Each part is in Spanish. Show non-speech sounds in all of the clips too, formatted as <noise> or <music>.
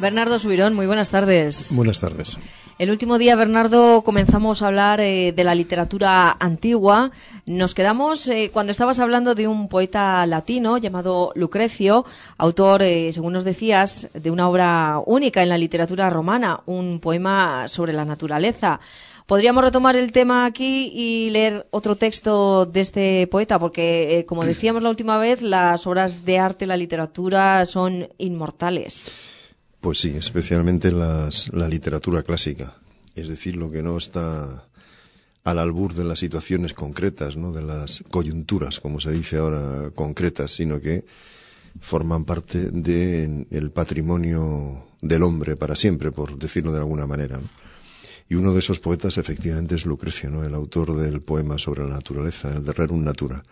Bernardo Subirón, muy buenas tardes. Buenas tardes. El último día, Bernardo, comenzamos a hablar eh, de la literatura antigua. Nos quedamos eh, cuando estabas hablando de un poeta latino llamado Lucrecio, autor, eh, según nos decías, de una obra única en la literatura romana, un poema sobre la naturaleza. Podríamos retomar el tema aquí y leer otro texto de este poeta, porque, como decíamos la última vez, las obras de arte, la literatura son inmortales. Pues sí, especialmente las, la literatura clásica, es decir, lo que no está al albur de las situaciones concretas, ¿no? de las coyunturas, como se dice ahora, concretas, sino que forman parte del patrimonio del hombre para siempre, por decirlo de alguna manera. Y uno de esos poetas efectivamente es Lucrecio, ¿no? el autor del poema sobre la naturaleza, el de Rerum Natura.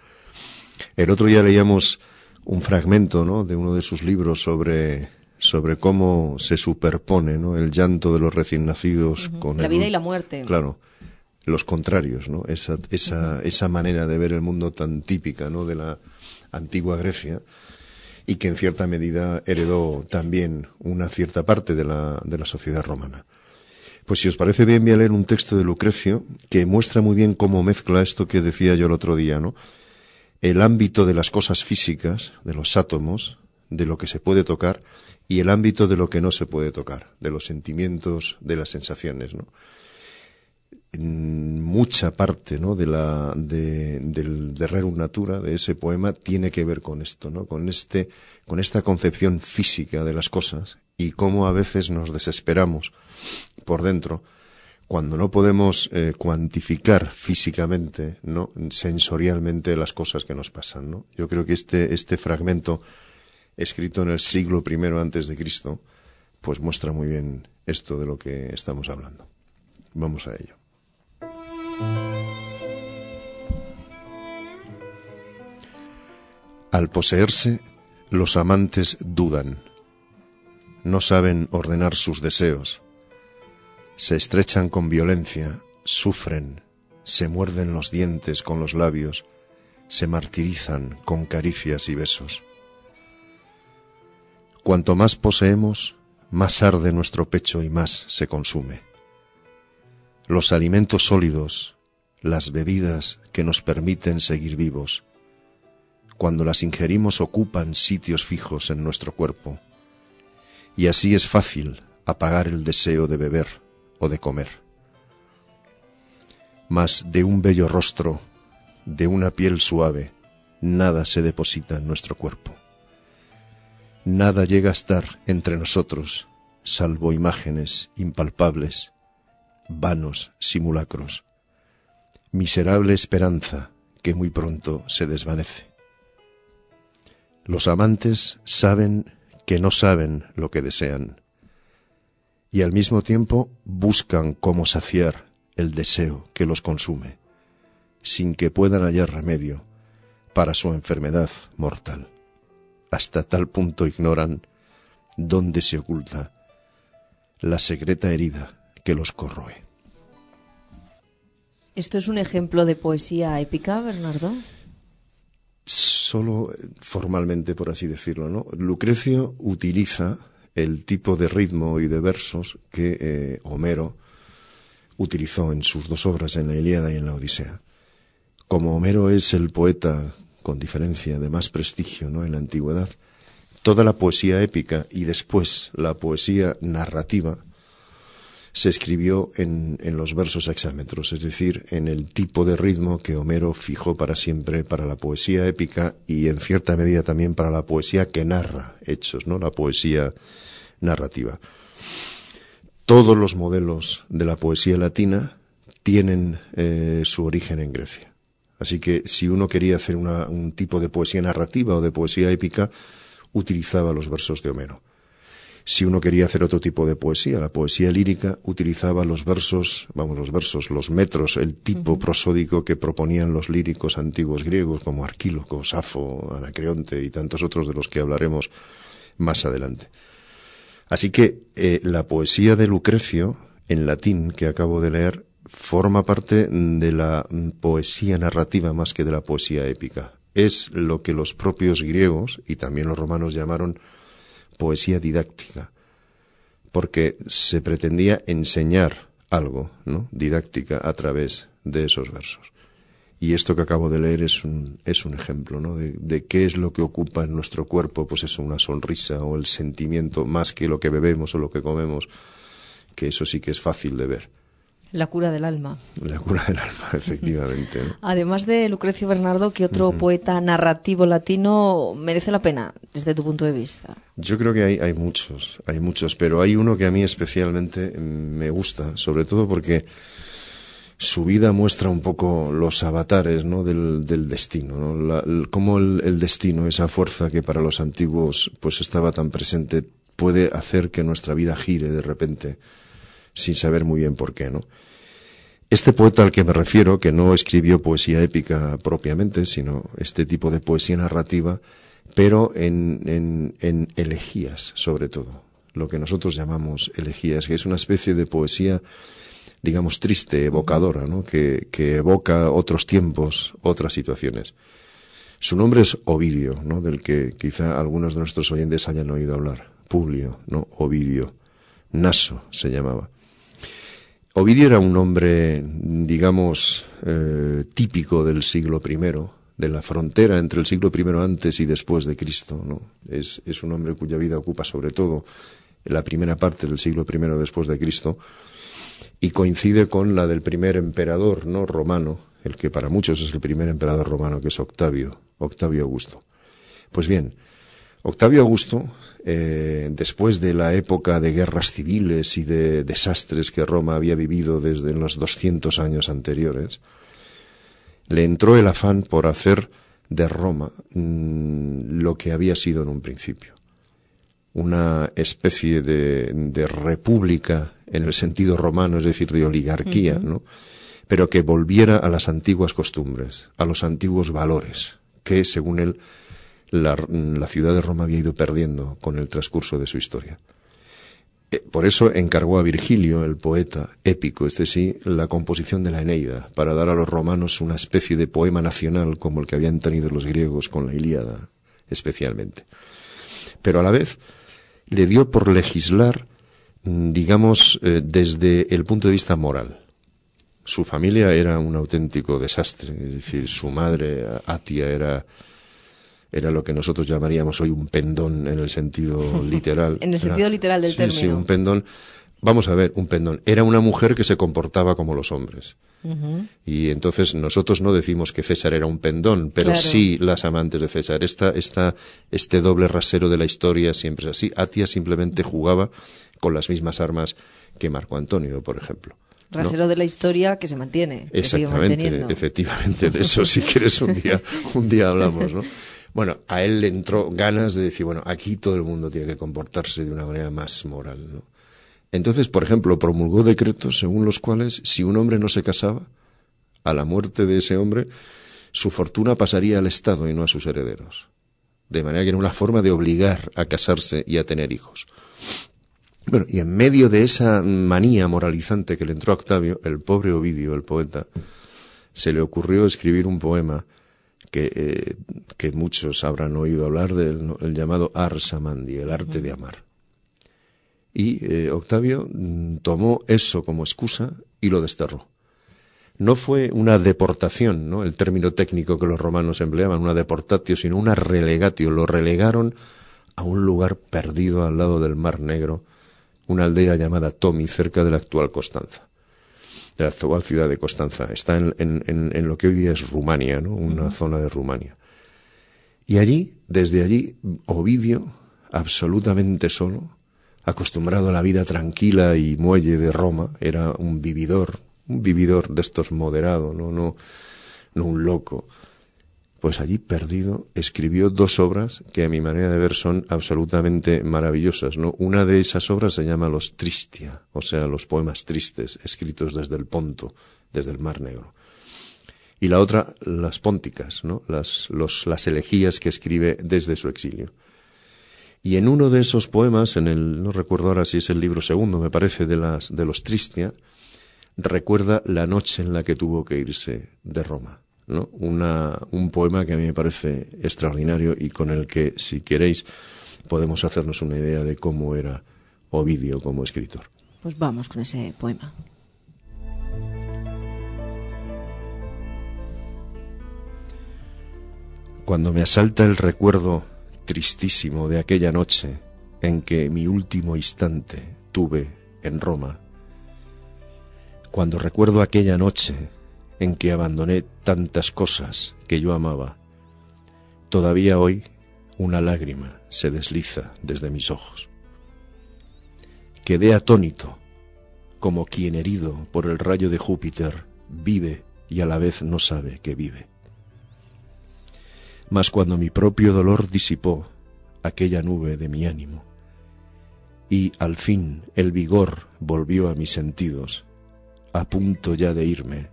El otro día leíamos un fragmento ¿no? de uno de sus libros sobre sobre cómo se superpone ¿no? el llanto de los recién nacidos con la vida y la muerte. Claro, los contrarios, ¿no? Esa, esa, esa manera de ver el mundo tan típica, ¿no? De la antigua Grecia y que en cierta medida heredó también una cierta parte de la, de la sociedad romana. Pues si os parece bien, voy a leer un texto de Lucrecio que muestra muy bien cómo mezcla esto que decía yo el otro día, ¿no? El ámbito de las cosas físicas, de los átomos, de lo que se puede tocar, y el ámbito de lo que no se puede tocar, de los sentimientos, de las sensaciones, ¿no? mucha parte ¿no? de la de, del de Rerum Natura de ese poema tiene que ver con esto no con este con esta concepción física de las cosas y cómo a veces nos desesperamos por dentro cuando no podemos eh, cuantificar físicamente no sensorialmente las cosas que nos pasan no yo creo que este este fragmento escrito en el siglo I antes de Cristo, pues muestra muy bien esto de lo que estamos hablando. Vamos a ello. Al poseerse, los amantes dudan, no saben ordenar sus deseos, se estrechan con violencia, sufren, se muerden los dientes con los labios, se martirizan con caricias y besos. Cuanto más poseemos, más arde nuestro pecho y más se consume. Los alimentos sólidos, las bebidas que nos permiten seguir vivos, cuando las ingerimos ocupan sitios fijos en nuestro cuerpo, y así es fácil apagar el deseo de beber o de comer. Mas de un bello rostro, de una piel suave, nada se deposita en nuestro cuerpo. Nada llega a estar entre nosotros, salvo imágenes impalpables, vanos simulacros, miserable esperanza que muy pronto se desvanece. Los amantes saben que no saben lo que desean y al mismo tiempo buscan cómo saciar el deseo que los consume, sin que puedan hallar remedio para su enfermedad mortal hasta tal punto ignoran dónde se oculta la secreta herida que los corroe. ¿Esto es un ejemplo de poesía épica, Bernardo? Solo formalmente, por así decirlo, ¿no? Lucrecio utiliza el tipo de ritmo y de versos que eh, Homero utilizó en sus dos obras, en la Ilíada y en la Odisea. Como Homero es el poeta con diferencia de más prestigio ¿no? en la antigüedad, toda la poesía épica y después la poesía narrativa se escribió en, en, los versos hexámetros, es decir, en el tipo de ritmo que Homero fijó para siempre para la poesía épica y en cierta medida también para la poesía que narra hechos, ¿no? La poesía narrativa. Todos los modelos de la poesía latina tienen eh, su origen en Grecia. Así que si uno quería hacer una, un tipo de poesía narrativa o de poesía épica, utilizaba los versos de Homero. Si uno quería hacer otro tipo de poesía, la poesía lírica, utilizaba los versos, vamos, los versos, los metros, el tipo prosódico que proponían los líricos antiguos griegos como Arquíloco, Safo, Anacreonte y tantos otros de los que hablaremos más adelante. Así que eh, la poesía de Lucrecio, en latín, que acabo de leer, forma parte de la poesía narrativa más que de la poesía épica. Es lo que los propios griegos y también los romanos llamaron poesía didáctica, porque se pretendía enseñar algo, ¿no? didáctica a través de esos versos. Y esto que acabo de leer es un, es un ejemplo, ¿no? De, de, qué es lo que ocupa en nuestro cuerpo, pues es una sonrisa o el sentimiento más que lo que bebemos o lo que comemos, que eso sí que es fácil de ver. La cura del alma. La cura del alma, <laughs> efectivamente. ¿no? Además de Lucrecio Bernardo, ¿qué otro uh -huh. poeta narrativo latino merece la pena desde tu punto de vista? Yo creo que hay, hay muchos, hay muchos, pero hay uno que a mí especialmente me gusta, sobre todo porque su vida muestra un poco los avatares ¿no? del, del destino, ¿no? La, el, cómo el, el, destino, esa fuerza que para los antiguos pues estaba tan presente, puede hacer que nuestra vida gire de repente sin saber muy bien por qué, ¿no? Este poeta al que me refiero, que no escribió poesía épica propiamente, sino este tipo de poesía narrativa, pero en, en, en elegías, sobre todo, lo que nosotros llamamos elegías, que es una especie de poesía digamos, triste, evocadora, ¿no? que, que evoca otros tiempos, otras situaciones. Su nombre es Ovidio, ¿no? del que quizá algunos de nuestros oyentes hayan oído hablar. Publio, ¿no? Ovidio. Naso se llamaba. Ovidio era un hombre, digamos, eh, típico del siglo I, de la frontera entre el siglo I antes y después de Cristo. ¿no? Es, es un hombre cuya vida ocupa sobre todo la primera parte del siglo I después de Cristo y coincide con la del primer emperador no romano, el que para muchos es el primer emperador romano, que es Octavio, Octavio Augusto. Pues bien, Octavio Augusto, eh, después de la época de guerras civiles y de desastres que Roma había vivido desde los 200 años anteriores, le entró el afán por hacer de Roma mmm, lo que había sido en un principio, una especie de, de república en el sentido romano, es decir, de oligarquía, uh -huh. ¿no? Pero que volviera a las antiguas costumbres, a los antiguos valores, que según él la, ciudad de Roma había ido perdiendo con el transcurso de su historia. Eh, por eso encargó a Virgilio, el poeta épico, este sí, la composición de la Eneida, para dar a los romanos una especie de poema nacional como el que habían tenido los griegos con la Ilíada, especialmente. Pero a la vez le dio por legislar digamos, eh, desde el punto de vista moral. Su familia era un auténtico desastre, es decir, su madre, Atia, era, era lo que nosotros llamaríamos hoy un pendón en el sentido <laughs> literal. en el sentido era, literal del sí, término. Sí, un pendón. Vamos a ver, un pendón. Era una mujer que se comportaba como los hombres. Uh -huh. Y entonces nosotros no decimos que César era un pendón, pero claro. sí las amantes de César. Esta, esta, este doble rasero de la historia siempre es así. Atia simplemente jugaba con las mismas armas que Marco Antonio, por ejemplo. Rasero ¿no? de la historia que se mantiene. Exactamente, efectivamente. De eso, si quieres, un día, un día hablamos, ¿no? <laughs> Bueno, a él le entró ganas de decir, bueno, aquí todo el mundo tiene que comportarse de una manera más moral, ¿no? Entonces, por ejemplo, promulgó decretos según los cuales si un hombre no se casaba, a la muerte de ese hombre, su fortuna pasaría al Estado y no a sus herederos. De manera que era una forma de obligar a casarse y a tener hijos. Bueno, y en medio de esa manía moralizante que le entró a Octavio, el pobre Ovidio, el poeta, se le ocurrió escribir un poema que, eh, que muchos habrán oído hablar del el llamado Ars Amandi, el arte de amar. Y eh, Octavio mm, tomó eso como excusa y lo desterró. No fue una deportación, ¿no? El término técnico que los romanos empleaban, una deportatio, sino una relegatio. Lo relegaron a un lugar perdido al lado del Mar Negro, una aldea llamada Tomi, cerca de la actual Constanza, de la actual ciudad de Constanza. Está en, en, lo que hoy día es Rumania, ¿no? una zona de Rumania. Y allí, desde allí, Ovidio, absolutamente solo, acostumbrado a la vida tranquila y muelle de Roma, era un vividor, un vividor de estos moderado, no, no, no un loco pues allí perdido escribió dos obras que a mi manera de ver son absolutamente maravillosas, ¿no? Una de esas obras se llama Los Tristia, o sea, los poemas tristes, escritos desde el Ponto, desde el Mar Negro. Y la otra, las pónticas, ¿no? Las, los, las elegías que escribe desde su exilio. Y en uno de esos poemas, en el, no recuerdo ahora si es el libro segundo, me parece, de las, de los Tristia, recuerda la noche en la que tuvo que irse de Roma ¿no? Una, un poema que a mí me parece extraordinario y con el que, si queréis, podemos hacernos una idea de cómo era Ovidio como escritor. Pues vamos con ese poema. Cuando me asalta el recuerdo tristísimo de aquella noche en que mi último instante tuve en Roma, cuando recuerdo aquella noche en que abandoné tantas cosas que yo amaba, todavía hoy una lágrima se desliza desde mis ojos. Quedé atónito, como quien herido por el rayo de Júpiter vive y a la vez no sabe que vive. Mas cuando mi propio dolor disipó aquella nube de mi ánimo, y al fin el vigor volvió a mis sentidos, a punto ya de irme,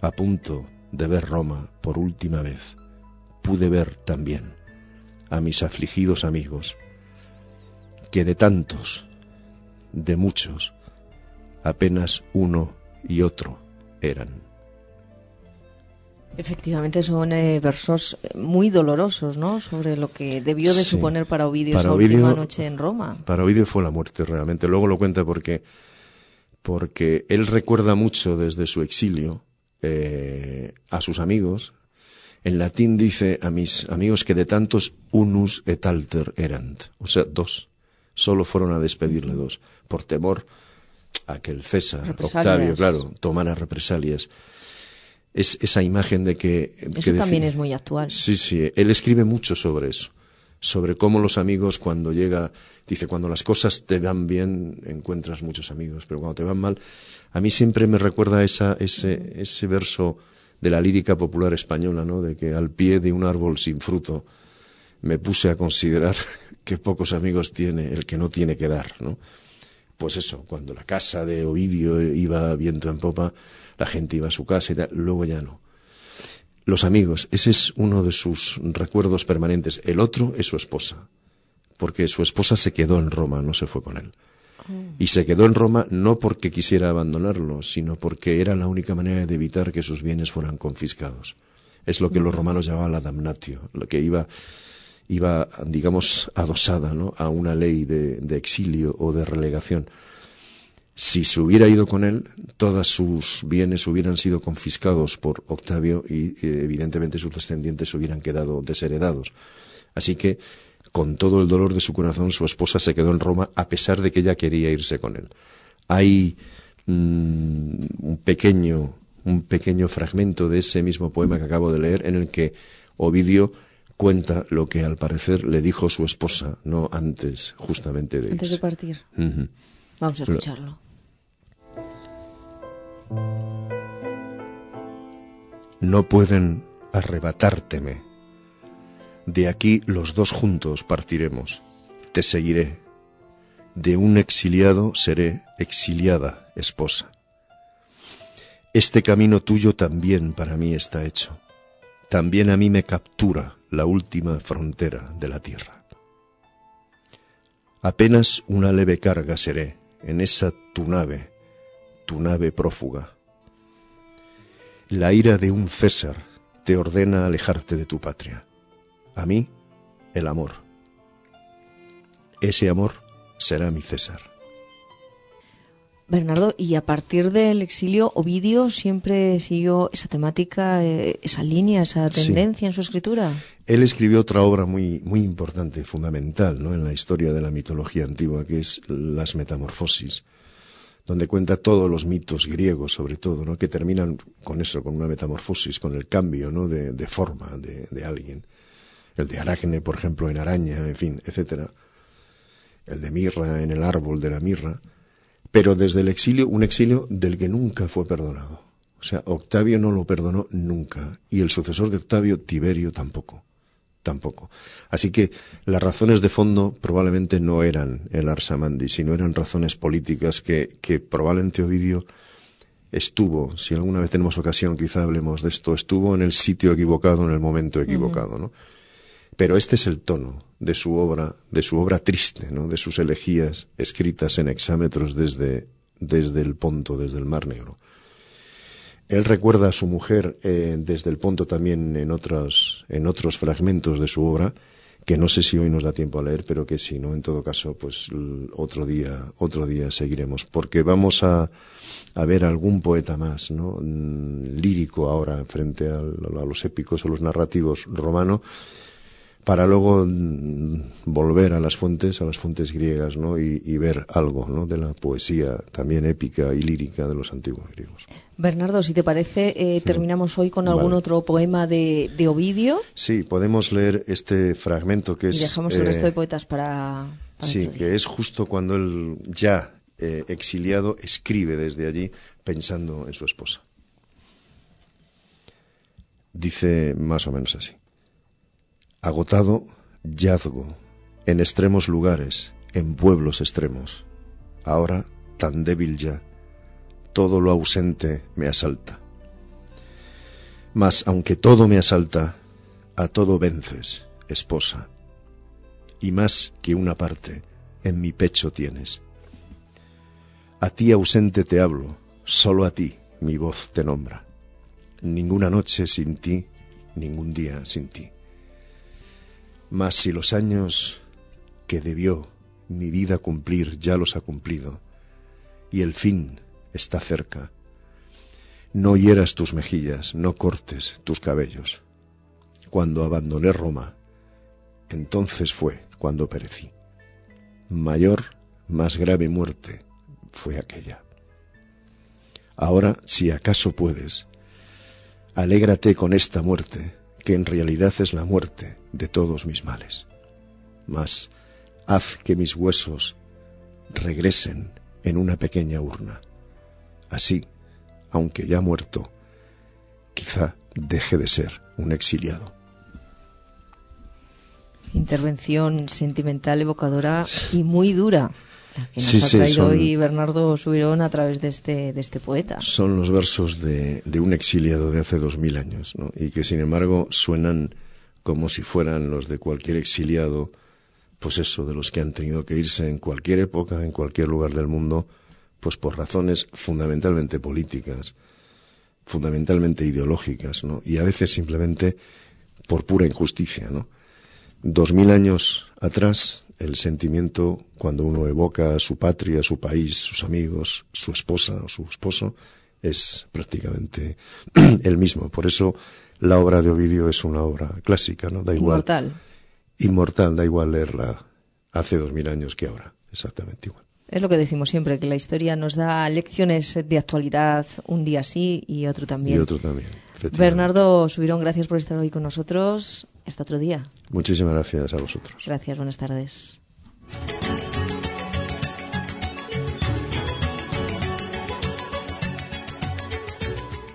a punto de ver Roma por última vez, pude ver también a mis afligidos amigos, que de tantos, de muchos, apenas uno y otro eran. Efectivamente son eh, versos muy dolorosos, ¿no? Sobre lo que debió de suponer para Ovidio esa última noche en Roma. Para Ovidio fue la muerte realmente. Luego lo cuenta porque porque él recuerda mucho desde su exilio eh, a sus amigos. En latín dice a mis amigos que de tantos unus et alter erant, o sea, dos. Solo fueron a despedirle dos, por temor a que el César, Octavio, claro, tomara represalias. Es esa imagen de que... Eso también es muy actual. Sí, sí, él escribe mucho sobre eso sobre cómo los amigos cuando llega, dice, cuando las cosas te van bien, encuentras muchos amigos, pero cuando te van mal, a mí siempre me recuerda esa, ese, ese verso de la lírica popular española, ¿no? De que al pie de un árbol sin fruto me puse a considerar <laughs> que pocos amigos tiene el que no tiene que dar, ¿no? Pues eso, cuando la casa de Ovidio iba viento en popa, la gente iba a su casa y tal, luego ya no. Los amigos, ese es uno de sus recuerdos permanentes. El otro es su esposa, porque su esposa se quedó en Roma, no se fue con él. Y se quedó en Roma no porque quisiera abandonarlo, sino porque era la única manera de evitar que sus bienes fueran confiscados. Es lo que los romanos llamaban la damnatio, lo que iba, iba digamos, adosada ¿no? a una ley de, exilio o de relegación. Si se hubiera ido con él, todos sus bienes hubieran sido confiscados por Octavio y eh, evidentemente sus descendientes hubieran quedado desheredados. Así que con todo el dolor de su corazón, su esposa se quedó en Roma a pesar de que ella quería irse con él. Hay mm, un pequeño un pequeño fragmento de ese mismo poema que acabo de leer en el que Ovidio cuenta lo que al parecer le dijo su esposa, no antes justamente de Antes de partir. Vamos a escucharlo. No pueden arrebatárteme de aquí los dos juntos partiremos. Te seguiré. De un exiliado seré exiliada esposa. Este camino tuyo también para mí está hecho. También a mí me captura la última frontera de la tierra. Apenas una leve carga seré en esa tu nave, tu nave prófuga. La ira de un César te ordena alejarte de tu patria a mí el amor. Ese amor será mi César. Bernardo, y a partir del exilio, Ovidio siempre siguió esa temática, eh, esa línea, esa tendencia en su escritura. Él escribió otra obra muy, muy importante, fundamental, ¿no? En la historia de la mitología antigua, que es Las Metamorfosis, donde cuenta todos los mitos griegos, sobre todo, ¿no? Que terminan con eso, con una metamorfosis, con el cambio, ¿no? De, forma de, de alguien. El de Aracne, por ejemplo, en araña, en fin, etcétera. El de mirra en el árbol de la mirra. Pero desde el exilio, un exilio del que nunca fue perdonado. O sea, Octavio no lo perdonó nunca. Y el sucesor de Octavio, Tiberio, tampoco. Tampoco. Así que las razones de fondo probablemente no eran el Arsamandi, sino eran razones políticas que, que probablemente Ovidio estuvo, si alguna vez tenemos ocasión, quizá hablemos de esto, estuvo en el sitio equivocado, en el momento equivocado, ¿no? Pero este es el tono de su obra, de su obra triste, ¿no? De sus elegías escritas en hexámetros desde, desde el Ponto, desde el Mar Negro. Él recuerda a su mujer eh, desde el Ponto también en otros, en otros fragmentos de su obra, que no sé si hoy nos da tiempo a leer, pero que si no, en todo caso, pues otro día, otro día seguiremos, porque vamos a, a ver algún poeta más, ¿no? Mm, lírico ahora frente a, a los épicos o los narrativos romanos, para luego mm, volver a las fuentes, a las fuentes griegas, ¿no? Y, y ver algo, ¿no? De la poesía también épica y lírica de los antiguos griegos. Bernardo, si te parece, eh, terminamos hoy con algún Vale. otro poema de, de Ovidio Sí, podemos leer este fragmento que es. y dejamos el eh, resto de poetas para, para Sí, que es justo cuando él, ya eh, exiliado, escribe desde allí pensando en su esposa. Dice más o menos así. Agotado, yazgo, en extremos lugares, en pueblos extremos. Ahora, tan débil ya, todo lo ausente me asalta. Mas aunque todo me asalta, a todo vences, esposa y más que una parte en mi pecho tienes. A ti ausente te hablo, solo a ti mi voz te nombra. Ninguna noche sin ti, ningún día sin ti. Mas si los años que debió mi vida cumplir ya los ha cumplido, y el fin está cerca, no hieras tus mejillas, no cortes tus cabellos. Cuando abandoné Roma, entonces fue cuando perecí. Mayor, más grave muerte fue aquella. Ahora, si acaso puedes, alégrate con esta muerte, que en realidad es la muerte de todos mis males. Mas haz que mis huesos regresen en una pequeña urna. Así, aunque ya muerto, quizá deje de ser un exiliado. Intervención sentimental, evocadora y muy dura. Que nos Sí, ha sí, traído son- hoy Bernardo Subirón a través de este, de este poeta. Son los versos de, de un exiliado de hace dos mil años, ¿no? Y que sin embargo suenan como si fueran los de cualquier exiliado, pues eso, de los que han tenido que irse en cualquier época, en cualquier lugar del mundo, pues por razones fundamentalmente políticas, fundamentalmente ideológicas, ¿no? Y a veces simplemente por pura injusticia, ¿no? Dos mil años atrás, el sentimiento, cuando uno evoca a su patria, su país, sus amigos, su esposa o su esposo, es prácticamente <clears throat> el mismo. Por eso la obra de Ovidio es una obra clásica, ¿no? Da igual. Inmortal. Inmortal, da igual leerla hace dos mil años que ahora. Exactamente igual. Es lo que decimos siempre, que la historia nos da lecciones de actualidad un día sí y otro también. Y otro también. Bernardo Subirón, gracias por estar hoy con nosotros. Hasta otro día. Muchísimas gracias a vosotros. Gracias, buenas tardes.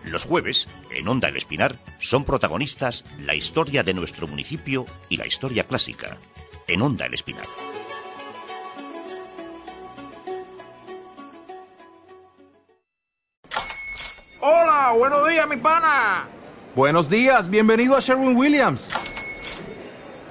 Los jueves, en Onda El Espinar, son protagonistas la historia de nuestro municipio y la historia clásica. En Onda El Espinar. Hola, buenos días, mi pana. Buenos días, bienvenido a Sherwin Williams.